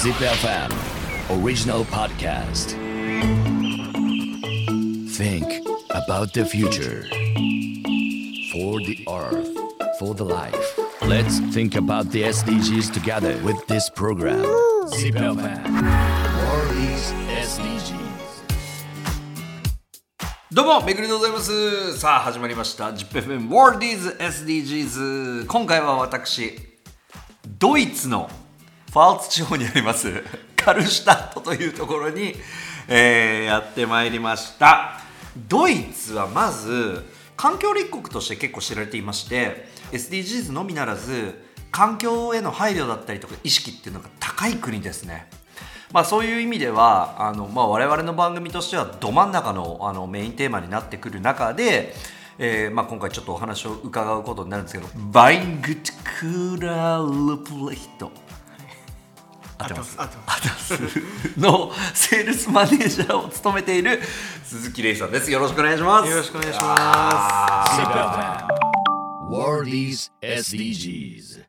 Zip FM Original Podcast Think about the future For the earth For the life Let's think about the SDGs together with this program Zip FM World is SDGs どうもめぐりでございますさあ始まりました ZIPFM Worldies SDGs 今回は私ドイツの ファルツ地方にあります カルシュタットというところに、えーやってまいりました。ドイツはまず環境立国として結構知られていまして SDGs のみならず環境への配慮だったりとか意識っていうのが高い国ですね。まあ、そういう意味ではあの、まあ、我々の番組としてはど真ん中のあのメインテーマになってくる中で、えーまあ、今回ちょっとお話を伺うことになるんですけど Weingutクーラールプレヒト。合ってます。合ってます。合ってます。のセールスマネージャーを務めている鈴木玲さんです。よろしくお願いします。よろしくお願いしま SDGs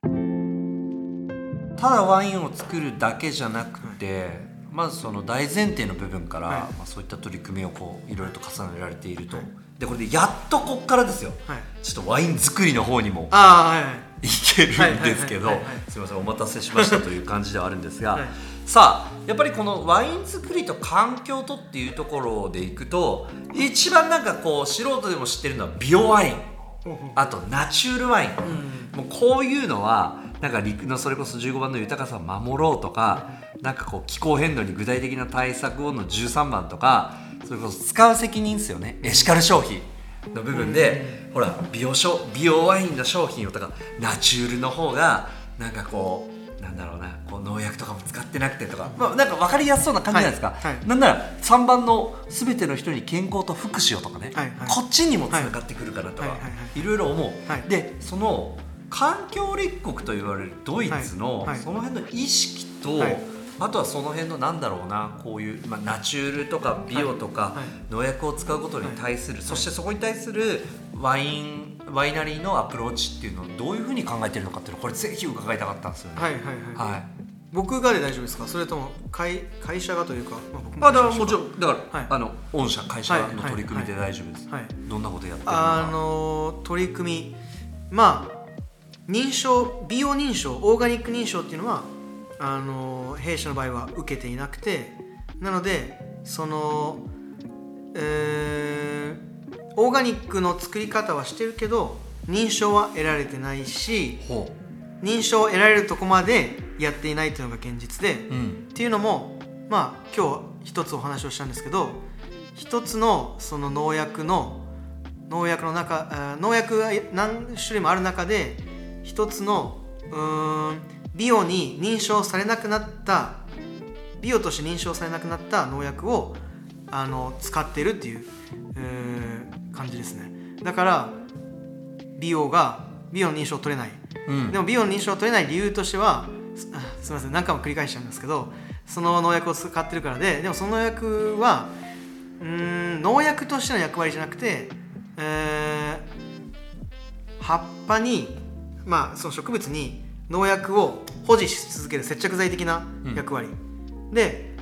ただワインを作るだけじゃなくて、まずその大前提の部分から、はい。まあ、そういった取り組みをこういろいろと重ねられていると、でこれでやっとこっからですよ、はい。ちょっとワイン作りの方にもああはいはいいけるんですけどすみませんお待たせしましたという感じではあるんですが、はい。さあやっぱりこのワイン作りと環境とっていうところでいくと一番なんかこう素人でも知ってるのはビオワイン。あとナチュールワイン、もうこういうのはなんか陸のそれこそ15番の豊かさを守ろうとかなんかこう気候変動に具体的な対策をの13番とかそれこそ使う責任ですよね。エシカル消費の部分で、ほら美容商美容ワインの商品をとかナチュールの方がなんかこうなんだろうなこう農薬とかも使ってなくてとか、まあ、なんか分かりやすそうな感じじゃないですか、はいはい。なんなら3番の「すべての人に健康と福祉を」とかね、はいはい。こっちにもつながってくるかなとか、はいろいろ思う、はい。でその環境立国と言われるドイツの、その辺の意識と、はいあとはその辺のなんだろうなこういう、まあ、ナチュールとか美容とか、はい。はい農薬を使うことに対する、そしてそこに対するワインワイナリーのアプローチっていうのをどういうふうに考えてるのかっていうのをこれぜひ伺いたかったんですよね。はいはいはい。はい。僕がで大丈夫ですか？それとも会会社がというか、まあ、僕まあ、だからもちろんだから、はい。あの御社会社のはいはい取り組みで大丈夫です、はいどんなことやってるのか。あの取り組みまあ認証美容認証オーガニック認証っていうのはあの弊社の場合は受けていなくてなのでその、えーオーガニックの作り方はしてるけど認証は得られてないしほ認証を得られるとこまでやっていないというのが現実で、う、うん、っていうのもまあ今日一つお話をしたんですけど一つのその農薬の農薬の中農薬が何種類もある中で一つのうーんビオに認証されなくなったビオとして認証されなくなった農薬をあの使ってるっていう、えー感じですね。だからビオがビオの認証を取れない。うん。でも美容の認証を取れない理由としてはす みません何回も繰り返しちゃうんですけどその農薬を使ってるからででもその農薬はうーん農薬としての役割じゃなくて、えー葉っぱにまあその植物に農薬を保持し続ける接着剤的な役割、で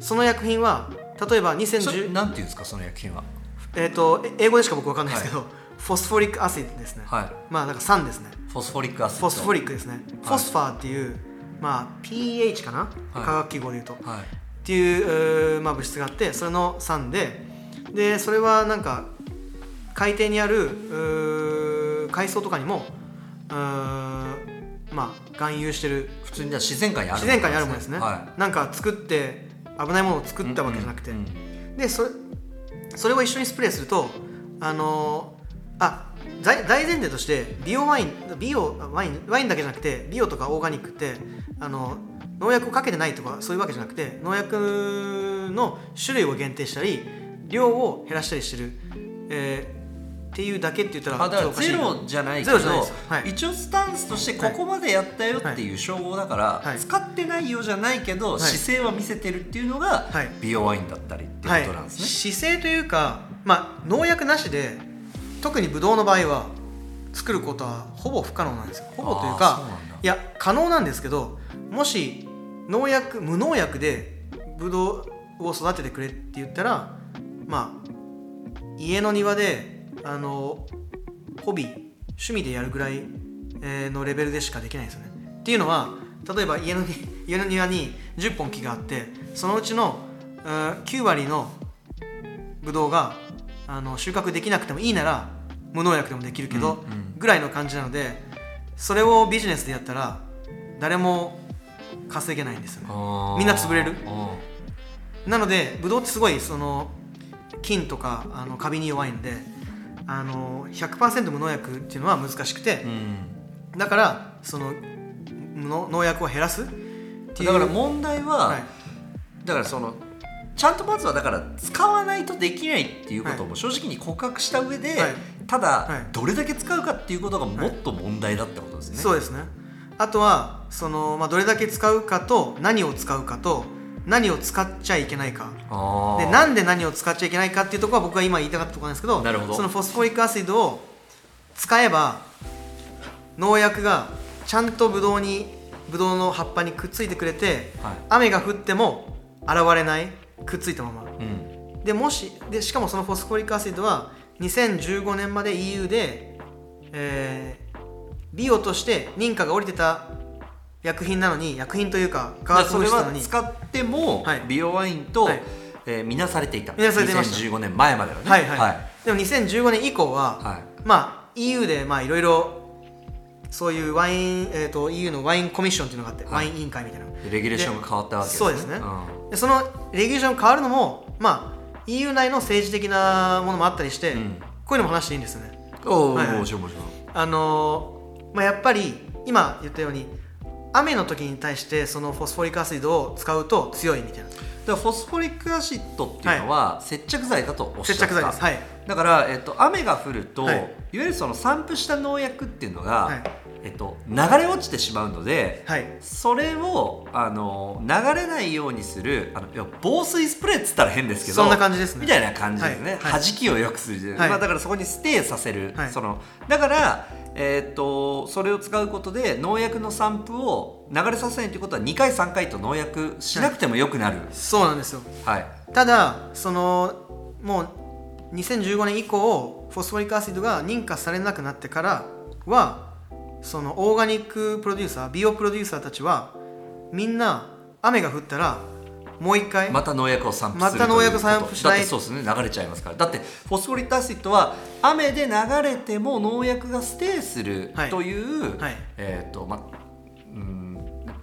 その薬品は例えばそれ2010なんていうんですかその薬品は？えっ、とえ英語でしか僕わかんないですけど、フォスフォリックアシッドですね、はい。まあなんか酸ですね。フォスフォリックアシッド。フォスフォリックですね、フォスファーっていう、まあ、pH かな、はい。化学記号で言うと、っはい。ていう、まあ、物質があってそれの酸ででそれはなんか海底にある海藻とかにもうーまあ含有してる普通にじゃあ自然界にある自然界にあるものですね、はなんか作って危ないものを作ったわけじゃなくて、うんうんでそれそれを一緒にスプレーするとあのーあ大大前提として美容ワイン美容ワインワインだけじゃなくて美容とかオーガニックってあの農薬をかけてないとかそういうわけじゃなくて農薬の種類を限定したり量を減らしたりしてる、えーっていうだけって言ったらあだからゼロじゃないけどはい。一応スタンスとしてここまでやったよっていう称号だから、はい。使ってないよじゃないけど、い。姿勢は見せてるっていうのが、はい。美容ワインだったりっていうことなんですね、姿勢というか、まあ、農薬なしで特にブドウの場合は作ることはほぼ不可能なんですよ。ほぼというかいや可能なんですけどもし農薬無農薬でブドウを育ててくれって言ったらまあ家の庭であのホビー趣味でやるぐらい、えーのレベルでしかできないんですよね。っていうのは例えば家のに 家の庭に10本木があってそのうちの、えー9割のブドウがあの収穫できなくてもいいなら無農薬でもできるけど、うんうん。ぐらいの感じなのでそれをビジネスでやったら誰も稼げないんですよね。みんな潰れる。あなのでブドウってすごいその菌とかあのカビに弱いんであの100%無農薬っていうのは難しくてー、うん。だからそのの農薬を減らすっていう。だから問題は、はい。だからそのちゃんとまずはだから使わないとできないっていうことも正直に告白した上で、はい。ただ、はい。どれだけ使うかっていうことがもっと問題だってことですね。そうですね。あとはその、まあ、どれだけ使うかと何を使うかと何を使っちゃいけないか。でなんで何を使っちゃいけないかっていうところは僕が今言いたかったところなんですけどなるほど。そのフォスフォリックアシドを使えば農薬がちゃんとブドウにブドウの葉っぱにくっついてくれて、はい。雨が降っても現れないくっついたまま。うん。でもしでしかもそのフォスフォリックアシドは2015年まで EU で、えービオとして認可が下りてた薬品なのに薬品というか化学だからそれ物質なのに。は使っても、はい。美容ワインと、はい。えー見なされていた。見なされていました。2015年前まではね。はいはい、はい。でも2015年以降は、はい。まあ EU でまあいろいろそういうワイン、えー、と EU のワインコミッションっていうのがあって、はい。ワイン委員会みたいな。レギュレーションが変わったわけですね。そうですね。うん。でそのレギュレーションが変わるのもまあ EU 内の政治的なものもあったりして、うん。こういうのも話していいんですよね。おお、はいはい。もちろんもちろんあのーまあ、やっぱり今言ったように雨の時に対してその phos phoric acid を使うと強いみたいな。だフォスフォリックアシッドっていうのは、接着剤だとおっしゃった。接着剤です。はい。だから、えっと、雨が降ると、はい。い、わゆるその散布した農薬っていうのが、はい。えっと、流れ落ちてしまうので、はい。それをあの流れないようにするあの防水スプレーっつったら変ですけどそんな感じですね。みたいな感じですね、はい。はい。弾きを良くする、はい。まあ、だからそこにステイさせる、はい。そのだから、えっとそれを使うことで農薬の散布を流れさせないということは2回3回と農薬しなくてもよくなる、そうなんですよ。はい。ただそのもう2015年以降フォスフォリックアシドが認可されなくなってからはそのオーガニックプロデューサービオプロデューサーたちはみんな雨が降ったらもう一回、また農薬を散布するまた農薬を散布しない？だってそうですね流れちゃいますから。だってフォスフォリックアシッドは雨で流れても農薬がステイするはい。という、はい。えっ、とまうん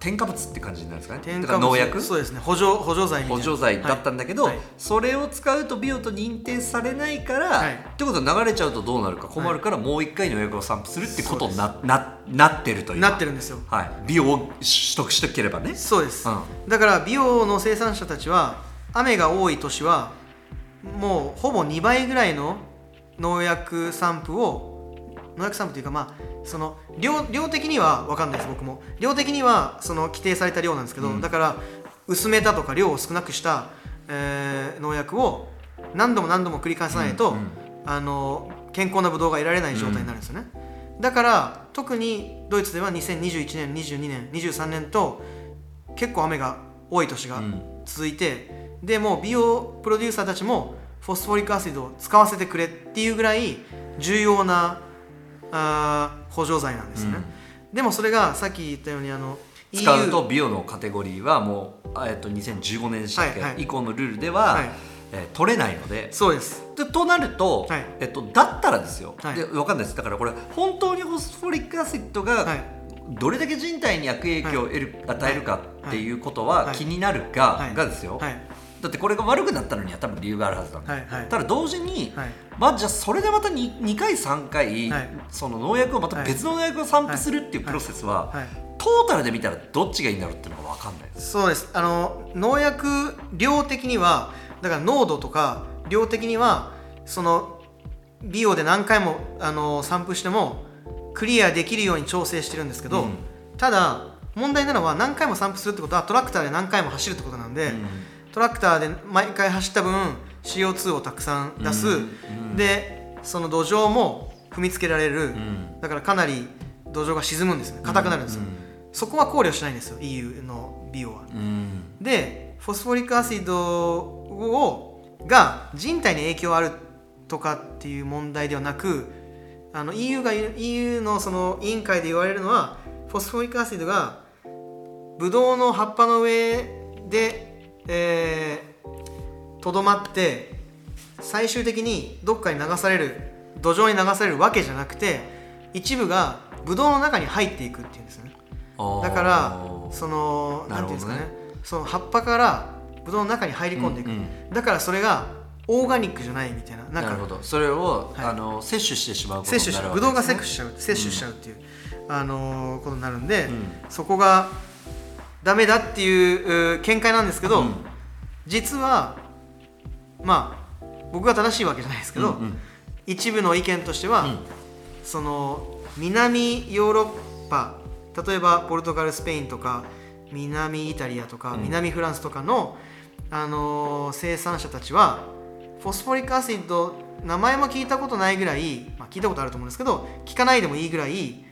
添加物って感じになるんですかね。添加農薬？そうですね。補助補助剤補助剤だったんだけど、はい。はいそれを使うとビオと認定されないから、はい。ってことは流れちゃうとどうなるか困るから、もう一回農薬を散布するってことになななってるという。なってるんですよ。はい、ビオを取得しとければね。そうです、うん。だから美容の生産者たちは雨が多い年はもうほぼ2倍ぐらいの農薬散布を農薬散布というかまあその量量的には分かんないです僕も。量的にはその規定された量なんですけど、うん。だから薄めたとか量を少なくした、えー農薬を何度も何度も繰り返さないと、うんうん。あの健康なブドウが得られない状態になるんですよね、だから特にドイツでは2021年22年23年と結構雨が多い年がうん。続いて、でもう美容プロデューサーたちもフォスフォリックアシドを使わせてくれっていうぐらい重要なあー補助剤なんですよね、でもそれがさっき言ったようにあの使うとビオのカテゴリーはもう、あえっと、2015年でしたっけ、はいはい。以降のルールでは、はい。えー取れないので。そうです。でとなると、はい。えっと、だったらですよ、はい。で分かんないです。だからこれ本当にフォスフォリックアシッドがはい。どれだけ人体に悪影響を得る、与えるかっていうことははい。気になるが、はい。がですよ、はいだってこれが悪くなったのには多分理由があるはずなんで、はいはい。ただ同時に、はい。まあ、じゃあそれでまた 2, 2回3回、はい。その農薬をまた別の農薬を散布するっていうプロセスは、はい。トータルで見たらどっちがいいんだろうっていうのが分かんないそうです。あの農薬量的にはだから濃度とか量的にはその美容で何回もあの散布してもクリアできるように調整してるんですけど、うん。ただ問題なのは何回も散布するってことはトラクターで何回も走るってことなんで、トラクターで毎回走った分 CO2 をたくさん出す、うん。でその土壌も踏みつけられる、ん。だからかなり土壌が沈むんですね。硬くなるんですよ、うん。そこは考慮しないんですよ。EU の美容は。うん。でフォスフォリックアシドをが人体に影響あるとかっていう問題ではなくあの EU, が EU のその委員会で言われるのはフォスフォリックアシドがブドウの葉っぱの上でえーとど、まって最終的にどっかに流される土壌に流されるわけじゃなくて一部がブドウの中に入っていくっていうんですよね。だからそのなるほどねなんていうんですかね。その葉っぱからブドウの中に入り込んでいく、うんうんだからそれがオーガニックじゃないみたいな。なんかなるほど。それを、はい。あの摂取してしまうことになるわけ摂取しちゃう。ブドウが摂ですね取しちゃう摂取しちゃうっていう、あのーことになるんで、うん。そこがダメだっていうう見解なんですけど、うん。実はまあ僕が正しいわけじゃないですけど、うんうん。一部の意見としては、うん。その南ヨーロッパ例えばポルトガルスペインとか南イタリアとか、うん。南フランスとかの、あのー生産者たちはフォスフォリックアシド名前も聞いたことないぐらい、まあ、聞いたことあると思うんですけど聞かないでもいいぐらい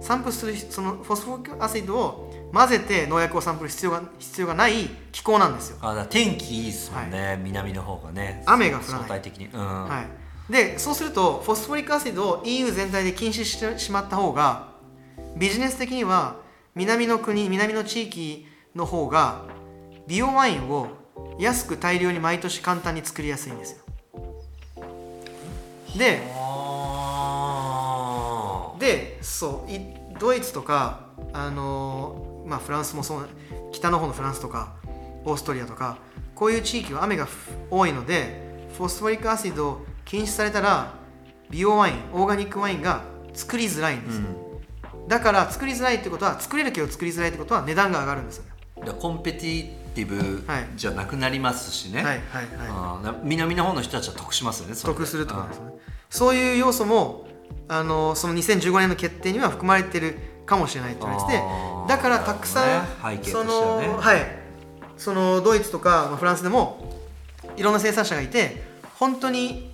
散布するそのフォスフォリックアシドを混ぜて農薬を散布する必要が必要がない気候なんですよ。あ天気いいですもんね、南の方がね。雨が降らない。相対的に。うん、はい、でそうするとフォスフォリックアシドを EU 全体で禁止してしまった方がビジネス的には南の国南の地域の方が美容ワインを安く大量に毎年簡単に作りやすいんですよ。ででそういドイツとかあのーまあフランスもそう北の方のフランスとかオーストリアとかこういう地域は雨がふ多いのでフォスフォリックアシドを禁止されたら美容ワインオーガニックワインが作りづらいんですよ、だから作りづらいってことは作れるけど作りづらいってことは値段が上がるんですよ。コンペティティブはい。じゃなくなりますしね、はいはいはい。あーだ南の方の人たちは得しますよね得するとですね。そういう要素もあのその2015年の決定には含まれてるかもしれないって言われててだからたくさん、ね。そのはい。そのドイツとかまあフランスでもいろんな生産者がいて本当に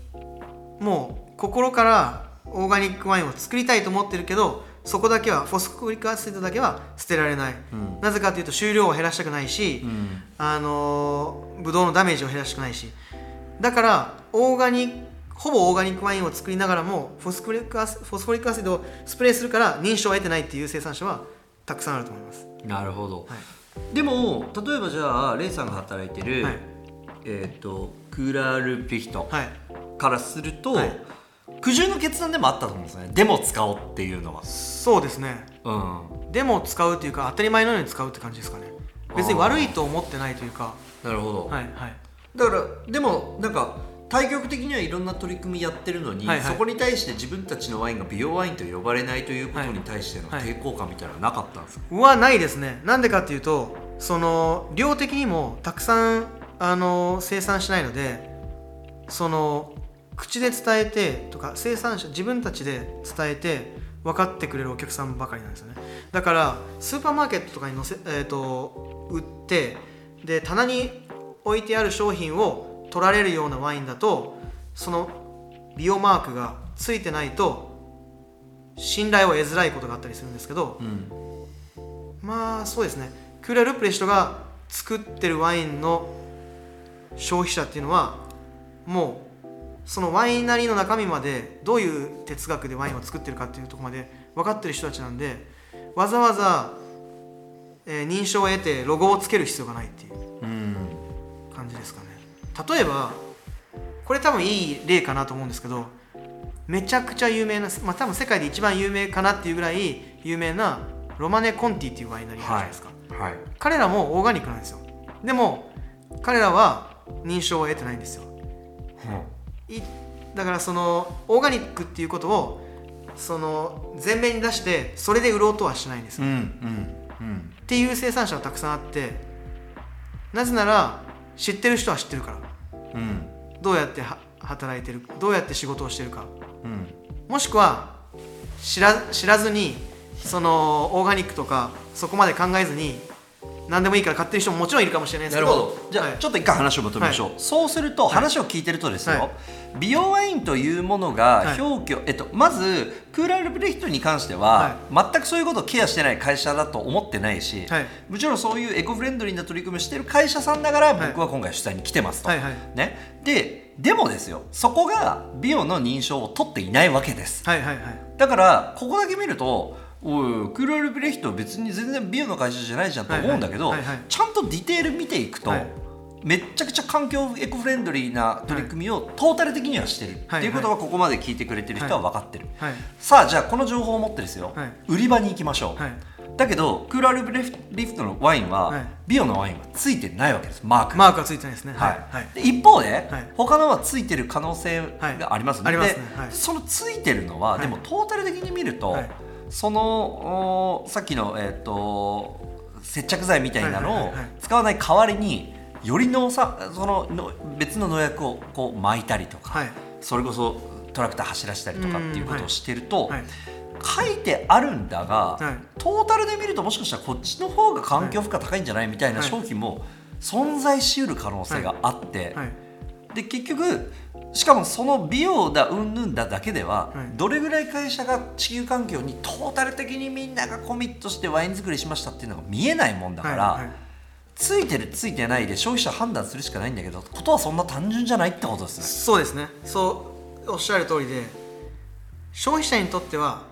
もう心からオーガニックワインを作りたいと思ってるけどそこだけはフォスフォリックアシドだけは捨てられない、うん。なぜかというと収量を減らしたくないし、うん。あのーブドウのダメージを減らしたくないし。だからオーガニックほぼオーガニックワインを作りながらもフォスフォリックアシフォスフォリックアシドをスプレーするから認証を得てないっていう生産者はたくさんあると思います。なるほど、はい。でも例えばじゃあレイさんが働いてる、はい。えっ、とクーラールピヒトはい、からすると、はい。苦渋の決断でもあったと思うんですね。でも使おうっていうのは。そうですね。うん。でも使うというか当たり前のように使うって感じですかね。別に悪いと思ってないというか。なるほど、はいはい。だからでもなんか対極的にはいろんな取り組みやってるのに、はいはい。そこに対して自分たちのワインが美容ワインと呼ばれないということに対してのはい。抵抗感みたいなのはなかったんですか、はないですね。なんでかっていうとその量的にもたくさんあの生産しないのでその口で伝えてとか生産者自分たちで伝えて分かってくれるお客さんばかりなんですよね。だからスーパーマーケットとかに載せ、えー、と売ってで棚に置いてある商品を取られるようなワインだとその美容マークがついてないと信頼を得づらいことがあったりするんですけど、うん。まあそうですね。クーラー・ルップレ人が作ってるワインの消費者っていうのはもうそのワイナリーの中身までどういう哲学でワインを作ってるかっていうところまで分かってる人たちなんでわざわざ、えー認証を得てロゴをつける必要がないっていううん。感じですかね例えばこれ多分いい例かなと思うんですけどめちゃくちゃ有名な、まあ、多分世界で一番有名かなっていうぐらい有名なロマネ・コンティっていうワイナリーじゃないですか、はい。彼らもオーガニックなんですよ。でも彼らは認証を得てないんですよ。いだからそのオーガニックっていうことをその前面に出してそれで売ろうとはしないんですよ、うんうんうん。っていう生産者はたくさんあってなぜなら知ってる人は知ってるから。うん。どうやっては働いてるどうやって仕事をしてるか。うん。もしくは知ら知らずにそのオーガニックとかそこまで考えずに何でもいいから買ってる人ももちろんいるかもしれないですなけど。るほど。じゃあ、はい。ちょっと一回話をまとめましょう、はそうすると話を聞いてるとですよ、はい。美容ワインというものがはい。表記を、えっと、まずクーラールブレヒトに関しては、全くそういうことをケアしてない会社だと思ってないし、はい。もちろんそういうエコフレンドリーな取り組みをしている会社さんだからはい。僕は今回取材に来てますと、ね、ででもですよそこが美容の認証を取っていないわけです。はいはいはい。だからここだけ見るとおいクーラールブレヒト別に全然美容の会社じゃないじゃんと思うんだけど、ちゃんとディテール見ていくと、はい。めっちゃくちゃ環境エコフレンドリーな取り組みをトータル的にはしてる、はいっていうことはここまで聞いてくれてる人は分かってる、はい。さあじゃあこの情報を持ってですよ、はい。売り場に行きましょう、はい。だけどクーラールブレリフトのワインは、はい。美容のワインはついてないわけです。マークマークはついてないですね。はい。一方で、はい。他のはついてる可能性がありますので,、そのついてるのは、はい。でもトータル的に見ると、はいそのおさっきの、えー、と接着剤みたいなのをはいはいはいはい。使わない代わりにより農さそのの別の農薬をこう巻いたりとか、はい。それこそトラクター走らせたりとかっていうことをしてると、はい。書いてあるんだが、はいトータルで見るともしかしたらこっちの方が環境負荷高いんじゃないみたいなはい商品も存在しうる可能性があって、はいで結局しかもその美容だうんぬんだだけでは、はい。どれぐらい会社が地球環境にトータル的にみんながコミットしてワイン作りしましたっていうのが見えないもんだから、はいはい。ついてるついてないで消費者判断するしかないんだけどことはそんな単純じゃないってことですね。そうですね。そうおっしゃる通りで消費者にとっては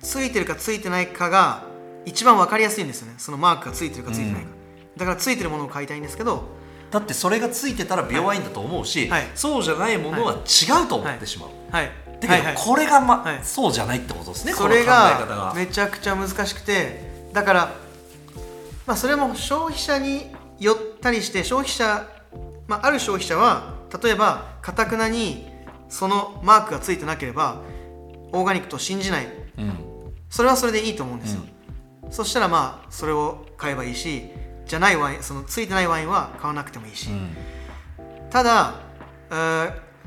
ついてるかついてないかが一番分かりやすいんですよね。そのマークがついてるかついてないか、だからついてるものを買いたいんですけどだってそれがついてたら美容ワインだと思うし、はい。そうじゃないものは違うと思ってしまう。はい。だけど、これが、まはい。そうじゃないってことですねそれがが。めちゃくちゃ難しくてだからまあそれも消費者によったりして消費者、まあ、ある消費者は例えばかたくなにそのマークがついてなければオーガニックと信じない。うん。それはそれでいいと思うんですよ、そしたらまあそれを買えばいいしじゃないワインそのついてないワインは買わなくてもいいし、うん。ただ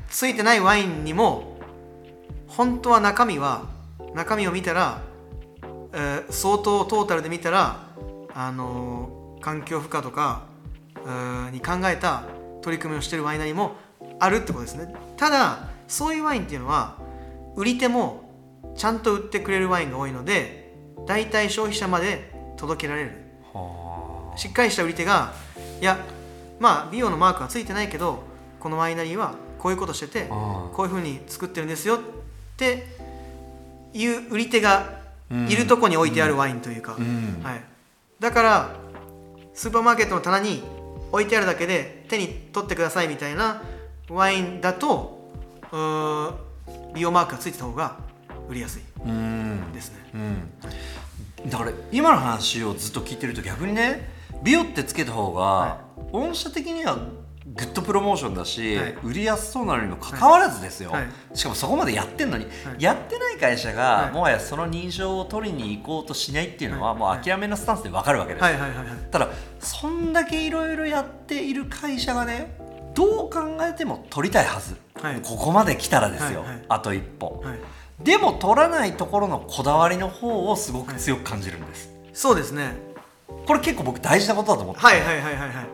ついてないワインにも本当は中身は中身を見たら、えー相当トータルで見たら、あのー環境負荷とかに考えた取り組みをしてるワイナリーもあるってことですね。ただそういうワインっていうのは売り手もちゃんと売ってくれるワインが多いので大体消費者まで届けられる。はしっかりした売り手がいやまあ美容のマークはついてないけどこのワイナリーはこういうことしててあこういうふうに作ってるんですよっていう売り手がいるとこに置いてあるワインというか、うん。はい、だからスーパーマーケットの棚に置いてあるだけで手に取ってくださいみたいなワインだと美容マークがついてた方が売りやすい。うん。ですね。うん、だから今の話をずっと聞いてると逆にね美容ってつけた方が、は御社的にはグッドプロモーションだし、はい。売りやすそうなのにもかかわらずですよ、はい。しかもそこまでやってんのに、はい。やってない会社が、はい。もはやその認証を取りに行こうとしないっていうのは、はい。もう諦めのスタンスで分かるわけです、ただそんだけいろいろやっている会社がねどう考えても取りたいはず、はい。ここまで来たらですよ、あと一歩、はい。でも取らないところのこだわりの方をすごく強く感じるんです、そうですねこれ結構僕大事なことだと思ってて。はいはいはいはいはい。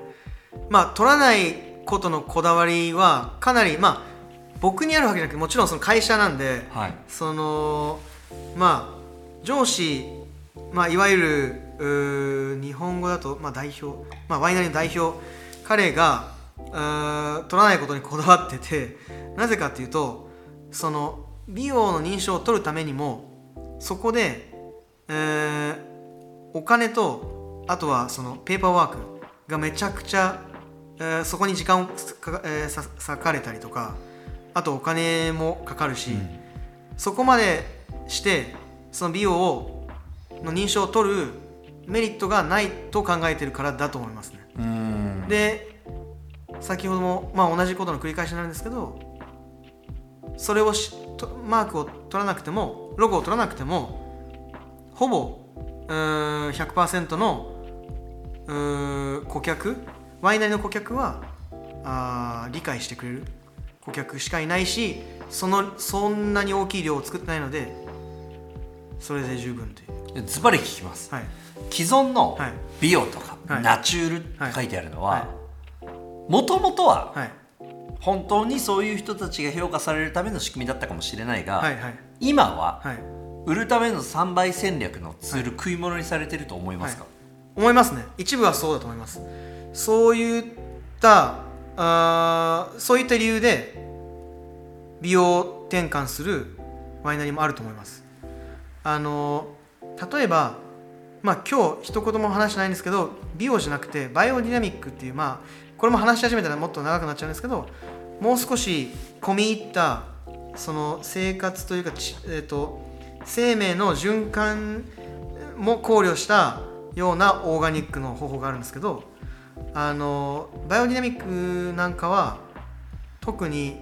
まあ取らないことのこだわりはかなりまあ僕にあるわけじゃなくてもちろんその会社なんではい。そのまあ上司、まあ、いわゆる日本語だと、まあ、代表、まあ、ワイナリーの代表彼がうー取らないことにこだわっててなぜかっていうとその美容の認証を取るためにもそこで、えーお金とあとはそのペーパーワークがめちゃくちゃ、えーそこに時間をかか、えーさ割かれたりとかあとお金もかかるし、そこまでしてその美容をの認証を取るメリットがないと考えてるからだと思いますね。うんで先ほども、まあ、同じことの繰り返しになるんですけどそれをしとマークを取らなくてもロゴを取らなくてもほぼうーん100%のう顧客？ワイナリーの顧客はあー理解してくれる。顧客しかいないしそのそんなに大きい量を作ってないのでそれで十分という。ズバリ聞きます。はい。既存のはい。美容とか、はい。ナチュールって書いてあるのははもともとははい。本当にそういう人たちが評価されるための仕組みだったかもしれないが、はいはい。今ははい。売るための3倍戦略のツール、食い物にされてると思いますか、思いますね。一部はそうだと思います。そういったあそういった理由で美容転換するワイナリーもあると思います。あの例えばまあ今日一言も話してないんですけど美容じゃなくてバイオディナミックっていうまあこれも話し始めたらもっと長くなっちゃうんですけどもう少し込み入ったその生活というかち、えー、と生命の循環も考慮したようなオーガニックの方法があるんですけどあのバイオディナミックなんかは特に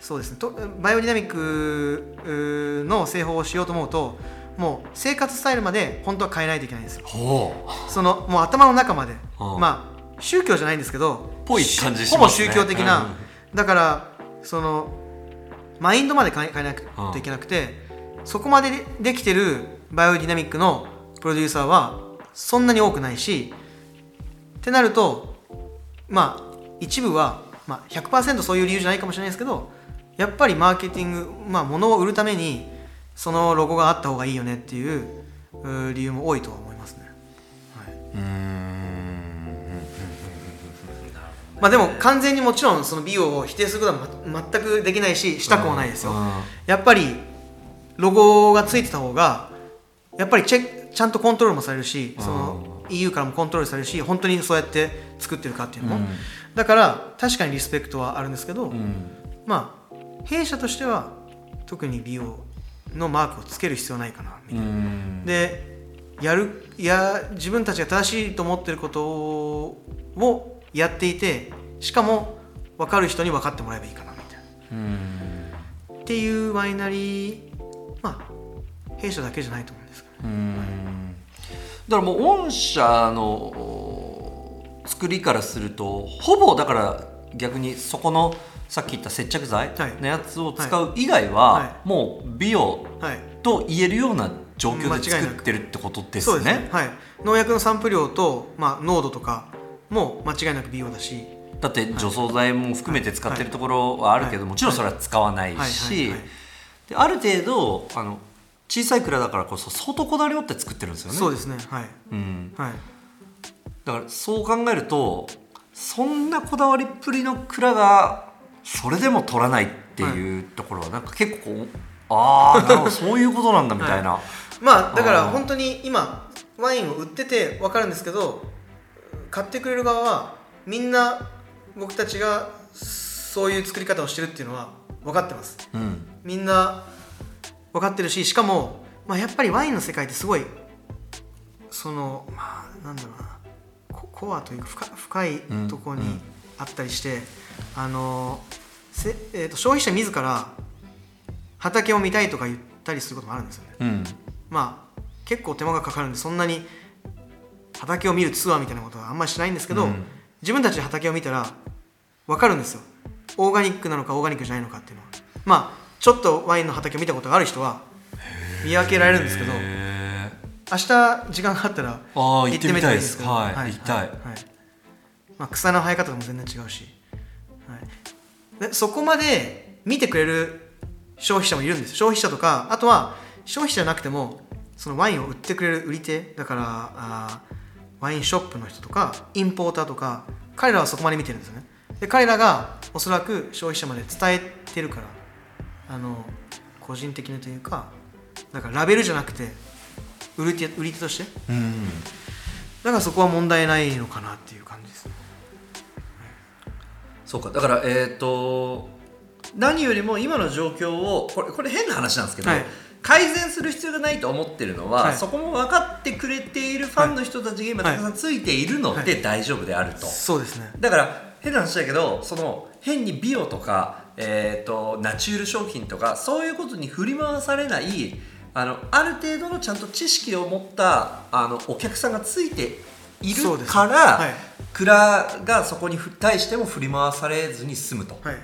そうですねとバイオディナミックの製法をしようと思うともう生活スタイルまで本当は変えないといけないんですよ。ほそのもう頭の中まで、うんまあ宗教じゃないんですけどぽい感じしほぼ宗教的な、うん。だからそのマインドまで変え変えなくといけなくて、そこまででできてるバイオディナミックのプロデューサーはそんなに多くないしってなるとまあ一部は、まあ、100%そういう理由じゃないかもしれないですけどやっぱりマーケティング、まあ、物を売るためにそのロゴがあった方がいいよねっていう理由も多いとは思いますね。はい。うん。まあでも完全にもちろん。その美容を否定することはま全くできないししたくもないですよ、やっぱりロゴがついてた方がやっぱりチェちゃんとコントロールもされるしその EU からもコントロールされるし本当にそうやって作ってるかっていうのも、うん。だから確かにリスペクトはあるんですけど、うん。まあ弊社としては特に美容のマークをつける必要ないかなみたいな。うん。でやるいや自分たちが正しいと思ってることをやっていてしかも分かる人に分かってもらえばいいかなみたいうん。なっていうワイナリーまあ弊社だけじゃないと思うん。だからもう御社のお作りからするとほぼだから逆にそこのさっき言った接着剤はい。のやつを使う以外は、はい。もう美容はい。と言えるような状況で作ってるってことですそうね。ですね。はい。農薬の散布量と、まあ、濃度とかも間違いなく美容だし。だって除草剤も含めて使ってるところはあるけど、はい。もちろんそれは使わないしはい。である程度あの小さい蔵だからこそ相当こだわり持って作ってるんですよね。そうですね。はい。うん、はい。だからそう考えるとそんなこだわりっぷりの蔵がそれでも取らないっていうところはなんか結構ああ なるほどそういうことなんだみたいな、まあだから本当に今ワインを売ってて分かるんですけど買ってくれる側はみんな僕たちがそういう作り方をしてるっていうのは分かってます。うん。みんな分かってるししかも、まあ、やっぱりワインの世界ってすごいそのまあなんだろうなココアというか深深いところにうんあったりして、あのせ、えー、と消費者自ら畑を見たいとか言ったりすることもあるんですよね。うん。まあ結構手間がかかるんでそんなに畑を見るツアーみたいなことはあんまりしないんですけど、うん。自分たちで畑を見たら分かるんですよ。オーガニックなのかオーガニックじゃないのかっていうのは。まあちょっとワインの畑を見たことがある人は見分けられるんですけどへ明日時間があったら行ってみたいですけど。はい行きたい。はいまあ、草の生え方も全然違うし、はい、でそこまで見てくれる消費者もいるんです消費者とかあとは消費者じゃなくてもそのワインを売ってくれる売り手だからあーワインショップの人とかインポーターとか彼らはそこまで見てるんですよね。で彼らがおそらく消費者まで伝えてるからあの個人的にというかだからラベルじゃなくて売り手売り手として？ーうん。だからそこは問題ないのかなっていう感じですね。そうか。だからえっ、と何よりも今の状況をこれこれ変な話なんですけど、はい。改善する必要がないと思ってるのは、はい。そこも分かってくれているファンの人たちが今はい。たくさんついているのはで大丈夫であると、そうですね。だから変な話だけどその変に美容とか、えー、とナチュール商品とかそういうことに振り回されないあのある程度のちゃんと知識を持ったあのお客さんがついているから、はい。蔵がそこに対しても振り回されずに済むと。はい。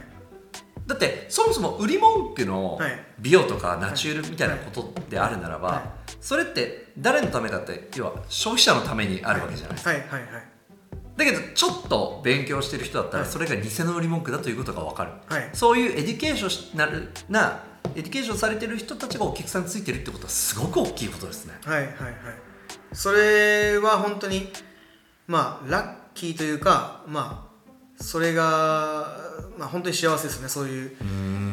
だってそもそも売り文句のはい。美容とかナチュールみたいなことであるならば、はい。それって誰のためかって要は消費者のためにあるわけじゃないですか、はい。はい。はいだけどちょっと勉強してる人だったらはい。それが偽の売り文句だということが分かる、はい。そういうエデュケーションなるなエデュケーションされてる人たちがお客さんについてるってことはすごく大きいことですね。はいはいはい。それは本当にまあラッキーというかまあそれがまあ本当に幸せですね。そういう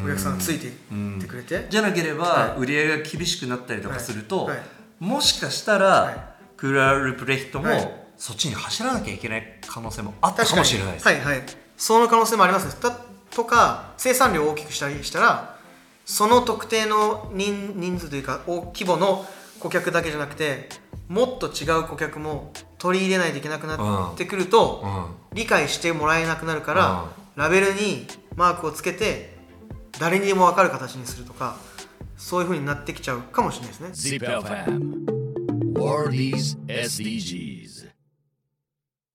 お客さんがついていってくれて。じゃなければは売り上げが厳しくなったりとかすると、はい。はい。もしかしたら、はい。クラルプレヒトも、はいそっちに走らなきゃいけない可能性もあったかもしれないです、はいはい。その可能性もありますね。たとか生産量を大きくしたりしたらその特定の人人数というか大規模の顧客だけじゃなくてもっと違う顧客も取り入れないといけなくなってくると、うん。理解してもらえなくなるから、ラベルにマークをつけて誰にでも分かる形にするとかそういう風になってきちゃうかもしれないですね